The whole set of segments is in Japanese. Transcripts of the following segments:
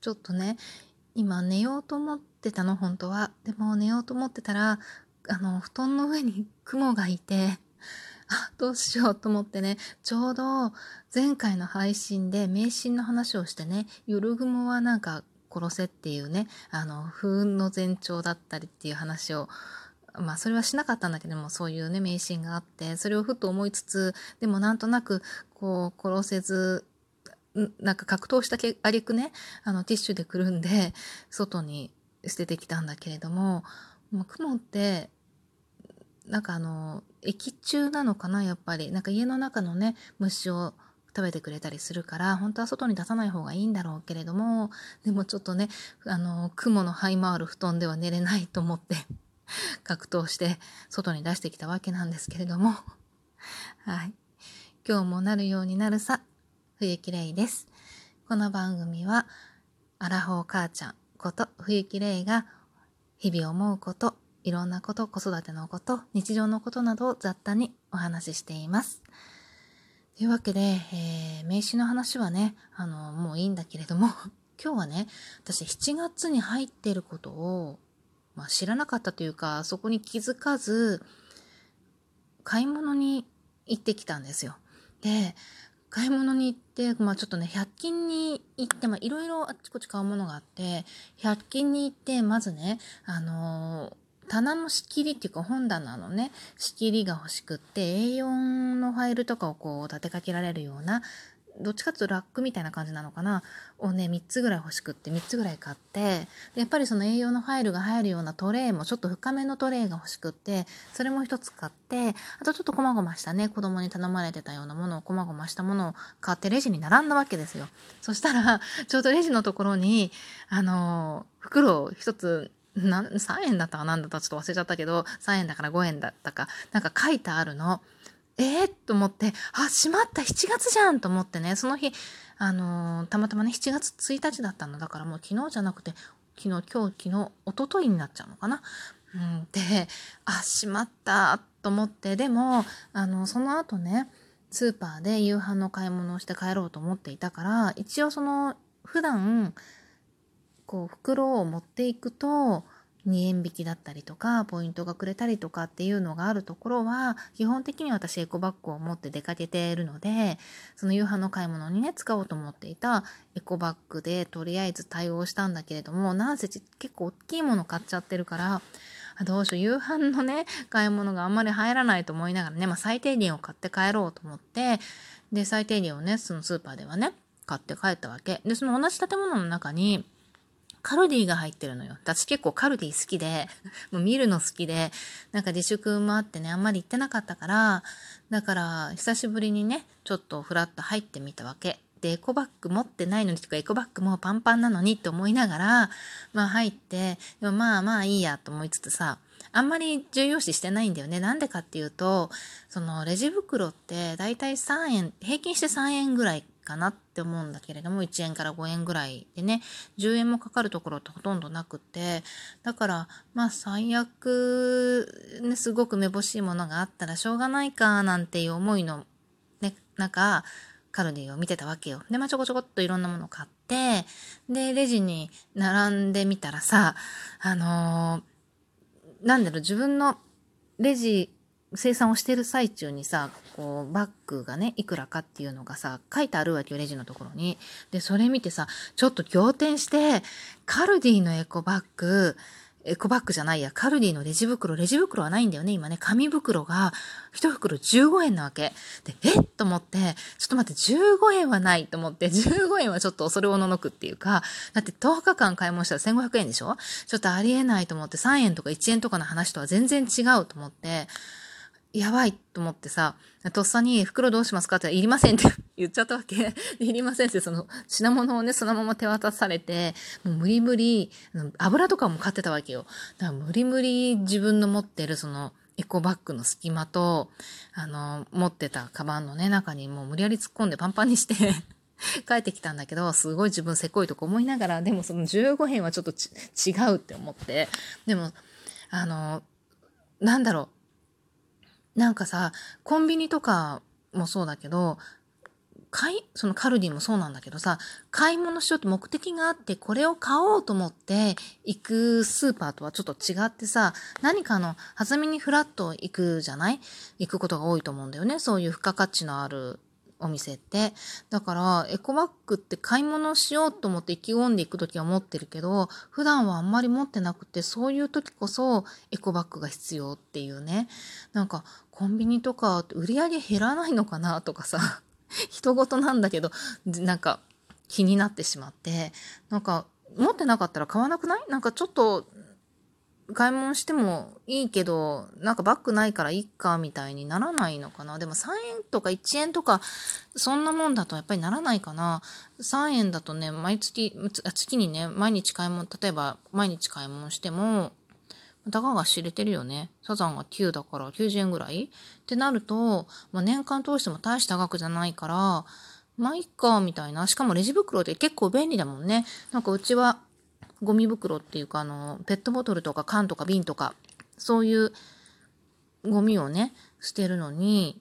ちょっとね、今寝ようと思ってたの、本当は。でも寝ようと思ってたら、あの、布団の上に 雲がいて、あ、どうしようと思ってね、ちょうど前回の配信で迷信の話をしてね、夜雲はなんか殺せっていうね、あの、不運の前兆だったりっていう話をまあそれはしなかったんだけどもそういうね迷信があってそれをふと思いつつでもなんとなくこう殺せずなんか格闘したけありくねあのティッシュでくるんで外に捨ててきたんだけれども、まあ、雲ってなんかあの液中なのかなやっぱりなんか家の中のね虫を食べてくれたりするから本当は外に出さない方がいいんだろうけれどもでもちょっとねあの雲の這い回る布団では寝れないと思って格闘して外に出してきたわけなんですけれども。はい。今日もなるようになるさ、冬木玲です。この番組は、アラフォー母ちゃんこと冬木玲が日々思うこと、いろんなこと、子育てのこと、日常のことなどを雑多にお話ししています。というわけで、えー、名刺の話はね、あの、もういいんだけれども、今日はね、私7月に入ってることをまあ、知らなかったというかそこに気づかず買い物に行ってきたんですよ。で買い物に行って、まあ、ちょっとね100均に行ってまあいろいろあっちこっち買うものがあって100均に行ってまずねあのー、棚の仕切りっていうか本棚のね仕切りが欲しくって A4 のファイルとかをこう立てかけられるようなどっちかっていうとラックみたいな感じなのかな。をね3つぐらい欲しくって3つぐらい買ってやっぱりその栄養のファイルが入るようなトレイもちょっと深めのトレイが欲しくってそれも1つ買ってあとちょっとこまごましたね。子供に頼まれてたようなものをこまごましたものを買ってレジに並んだわけですよ。そしたら ちょうどレジのところにあの袋を1つな3円だったかなんだったちょっと忘れちゃったけど3円だから5円だったかなんか書いてあるの。えー、と思って、あ、しまった、7月じゃんと思ってね、その日、あのー、たまたまね、7月1日だったの。だからもう昨日じゃなくて、昨日、今日、昨日、一昨日になっちゃうのかな。うん、で、あ、しまったと思って、でも、あの、その後ね、スーパーで夕飯の買い物をして帰ろうと思っていたから、一応その、普段、こう、袋を持っていくと、2円引きだったりとかポイントがくれたりとかっていうのがあるところは基本的に私エコバッグを持って出かけているのでその夕飯の買い物にね使おうと思っていたエコバッグでとりあえず対応したんだけれどもなんせ結構大きいもの買っちゃってるからどうしよう夕飯のね買い物があんまり入らないと思いながらね、まあ、最低限を買って帰ろうと思ってで最低限をねそのスーパーではね買って帰ったわけ。でその同じ建物の中にカルディが入ってるのよ。私結構カルディ好きで、もう見るの好きで、なんか自粛もあってね、あんまり行ってなかったから、だから久しぶりにね、ちょっとフラッと入ってみたわけ。で、エコバッグ持ってないのにとか、エコバッグもパンパンなのにって思いながら、まあ入って、でもまあまあいいやと思いつつさ、あんまり重要視してないんだよね。なんでかっていうと、そのレジ袋ってだいたい3円、平均して3円ぐらいかなって思うんだけれども1円から5円ぐらいでね10円もかかるところってほとんどなくてだからまあ最悪、ね、すごくめぼしいものがあったらしょうがないかなんていう思いの、ね、中カルディを見てたわけよ。で、まあ、ちょこちょこっといろんなものを買って、で、レジに並んでみたらさ、あのー、なんだろう、自分のレジ生産をしてる最中にさ、こう、バッグがね、いくらかっていうのがさ、書いてあるわけよ、レジのところに。で、それ見てさ、ちょっと仰天して、カルディのエコバッグ、エコバッグじゃないや、カルディのレジ袋、レジ袋はないんだよね、今ね。紙袋が、一袋15円なわけ。で、えっと思って、ちょっと待って、15円はないと思って、15円はちょっとそれをののくっていうか、だって10日間買い物したら1500円でしょ？ちょっとありえないと思って、3円とか1円とかの話とは全然違うと思って、やばいと思ってさ、とっさに袋どうしますか？って言いりませんって 言っちゃったわけ。いりませんって、その品物をね、そのまま手渡されて、もう無理無理、油とかも買ってたわけよ。だから無理無理自分の持ってるそのエコバッグの隙間と、あの、持ってたカバンのね、中にもう無理やり突っ込んでパンパンにして 帰ってきたんだけど、すごい自分せこいとか思いながら、でもその15円はちょっと違うって思って、でも、あの、なんだろう、なんかさ、コンビニとかもそうだけど、買い、そのカルディもそうなんだけどさ、買い物しようって目的があって、これを買おうと思って行くスーパーとはちょっと違ってさ、何かの弾みにフラッと行くじゃない？行くことが多いと思うんだよね。そういう付加価値のあるお店って。だから、エコバッグって買い物しようと思って意気込んでいくときは持ってるけど、普段はあんまり持ってなくて、そういう時こそエコバッグが必要っていうね。なんか、コンビニとか売り上げ減らないのかなとかさ、人事なんだけど、なんか気になってしまって、なんか持ってなかったら買わなくない？なんかちょっと買い物してもいいけど、なんかバッグないからいっかみたいにならないのかな？でも3円とか1円とか、そんなもんだとやっぱりならないかな。3円だとね、毎月、月にね、毎日買い物、例えば毎日買い物しても、たかが知れてるよね。サザンが9だから90円ぐらい？ってなると、まあ、年間通しても大した額じゃないから、まあいっか、みたいな。しかもレジ袋って結構便利だもんね。なんかうちはゴミ袋っていうか、あの、ペットボトルとか缶とか瓶とか、そういうゴミをね、捨てるのに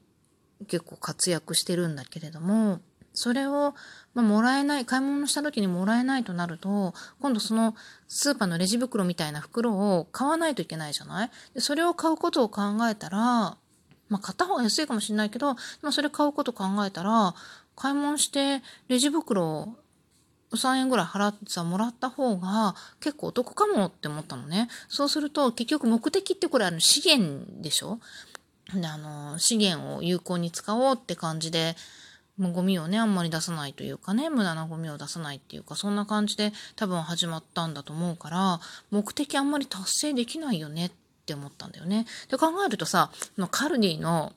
結構活躍してるんだけれども、それを、まあ、もらえない、買い物した時にもらえないとなると、今度そのスーパーのレジ袋みたいな袋を買わないといけないじゃない？でそれを買うことを考えたら、まあ、買った方が安いかもしれないけど、まあ、それ買うこと考えたら、買い物してレジ袋を3円ぐらい払ってさ、もらった方が結構お得かもって思ったのね。そうすると結局目的ってこれあの資源でしょ？で、あの、資源を有効に使おうって感じで、もうゴミをね、あんまり出さないというかね、無駄なゴミを出さないっていうか、そんな感じで多分始まったんだと思うから、目的あんまり達成できないよねって思ったんだよね。で考えるとさ、のカルディの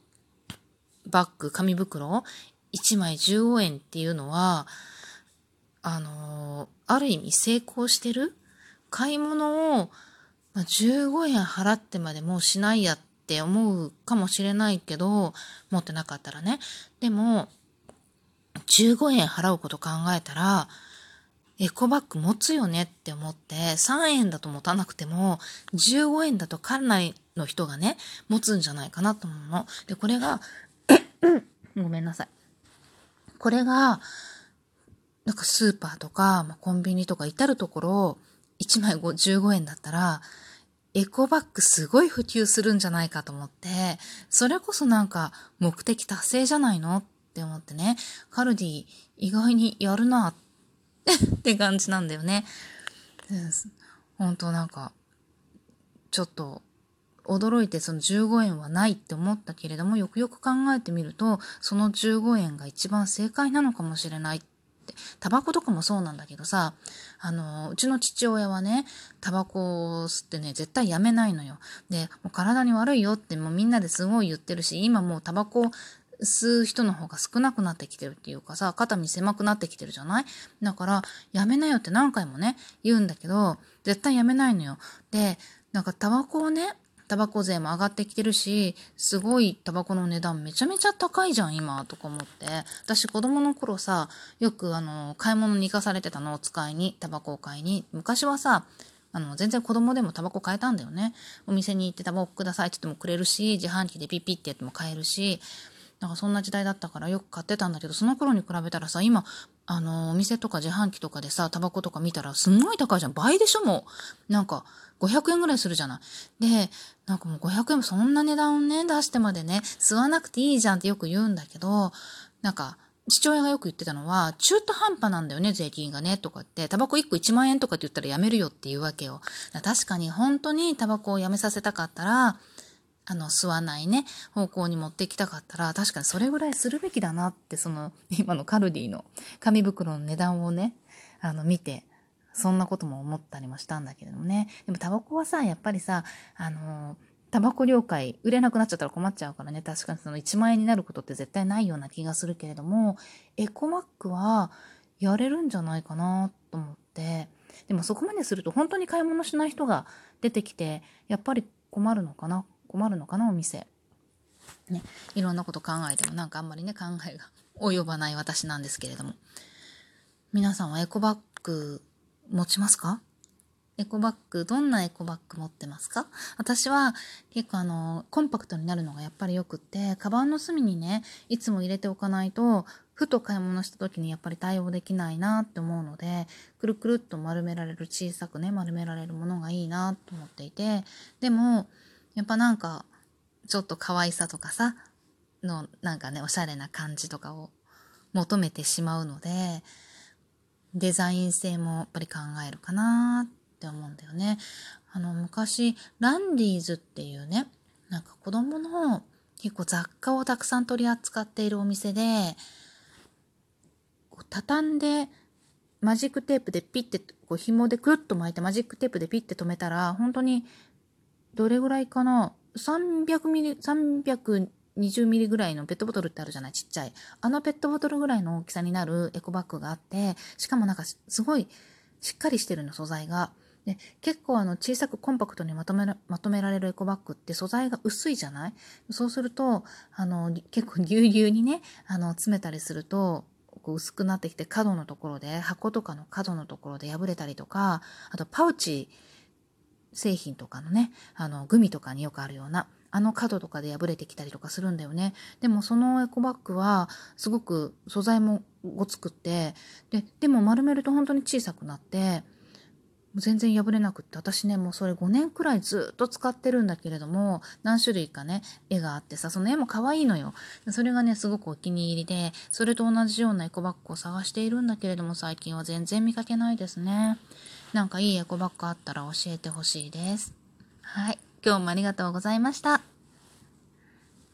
バッグ、紙袋、1枚15円っていうのは、あのー、ある意味成功してる？買い物を、まあ、15円払ってまでもうしないやって思うかもしれないけど、持ってなかったらね。でも、15円払うこと考えたら、エコバッグ持つよねって思って、3円だと持たなくても、15円だとかなりの人がね、持つんじゃないかなと思うの。で、これが ごめんなさい。これが、なんかスーパーとか、まあ、コンビニとか至るところ、1枚15円だったら、エコバッグすごい普及するんじゃないかと思って、それこそなんか目的達成じゃないのっって思ってね、カルディ意外にやるなって感じなんだよね。本当なんか、ちょっと驚いてその15円はないって思ったけれども、よくよく考えてみると、その15円が一番正解なのかもしれないって。タバコとかもそうなんだけどさあのうちの父親はねタバコを吸ってね絶対やめないのよ。でもう体に悪いよってもうみんなですごい言ってるし今もうタバコ吸う人の方が少なくなってきてるっていうかさ肩身狭くなってきてるじゃない？だからやめなよって何回もね言うんだけど絶対やめないのよでなんかタバコをねタバコ税も上がってきてるし、すごいタバコの値段めちゃめちゃ高いじゃん、今、とか思って。私子供の頃さ、よくあの、買い物に行かされてたのを使いに、タバコを買いに。昔はさ、あの、全然子供でもタバコ買えたんだよね。お店に行ってタバコくださいって言ってもくれるし、自販機でピッピってやっても買えるし、なんかそんな時代だったからよく買ってたんだけど、その頃に比べたらさ、今、あの、お店とか自販機とかでさ、タバコとか見たらすんごい高いじゃん。倍でしょもう。なんか、500円ぐらいするじゃない。で、なんかもう500円もそんな値段をね、出してまでね、吸わなくていいじゃんってよく言うんだけど、なんか、父親がよく言ってたのは、中途半端なんだよね、税金がね、とかって、タバコ1個1万円とかって言ったらやめるよっていうわけよ。確かに本当にタバコをやめさせたかったら、あの、吸わないね、方向に持ってきたかったら、確かにそれぐらいするべきだなって、その、今のカルディの紙袋の値段をね、あの、見て、そんなことも思ったりもしたんだけれどもね。でもタバコはさ、やっぱりさ、あのタバコ了解売れなくなっちゃったら困っちゃうからね、確かにその1万円になることって絶対ないような気がするけれども、エコマックはやれるんじゃないかなと思って、でもそこまですると本当に買い物しない人が出てきて、やっぱり困るのかな。困るのかなお店。ね、いろんなこと考えてもなんかあんまりね、考えが及ばない私なんですけれども。皆さんはエコバッグ持ちますか？エコバッグ、どんなエコバッグ持ってますか？私は結構あの、コンパクトになるのがやっぱりよくって、カバンの隅にね、いつも入れておかないと、ふと買い物した時にやっぱり対応できないなって思うのでくるくるっと丸められる小さくね丸められるものがいいなと思っていてでもやっぱなんかちょっと可愛さとかさのなんかねおしゃれな感じとかを求めてしまうのでデザイン性もやっぱり考えるかなって思うんだよね。あの昔ランディーズっていうねなんか子供の結構雑貨をたくさん取り扱っているお店でこう畳んでマジックテープでピッてこう紐でくるっと巻いてマジックテープでピッて止めたら本当にどれぐらいかな？300ミリ320ミリぐらいのペットボトルってあるじゃない？ちっちゃい。あのペットボトルぐらいの大きさになるエコバッグがあってしかもなんかすごいしっかりしてるの素材が。で結構あの小さくコンパクトにまとめまとめられるエコバッグって素材が薄いじゃない？そうするとあの結構ぎゅうぎゅうにねあの詰めたりするとこう薄くなってきて角のところで箱とかの角のところで破れたりとかあとパウチ製品とかのねあのグミとかによくあるようなあの角とかで破れてきたりとかするんだよね。でもそのエコバッグはすごく素材もごつくってででも丸めると本当に小さくなって全然破れなくって私ねもうそれ5年くらいずっと使ってるんだけれども何種類かね絵があってさその絵も可愛いのよ。それがねすごくお気に入りでそれと同じようなエコバッグを探しているんだけれども最近は全然見かけないですね。なんかいいエコバッグあったら教えてほしいです。はい。今日もありがとうございました。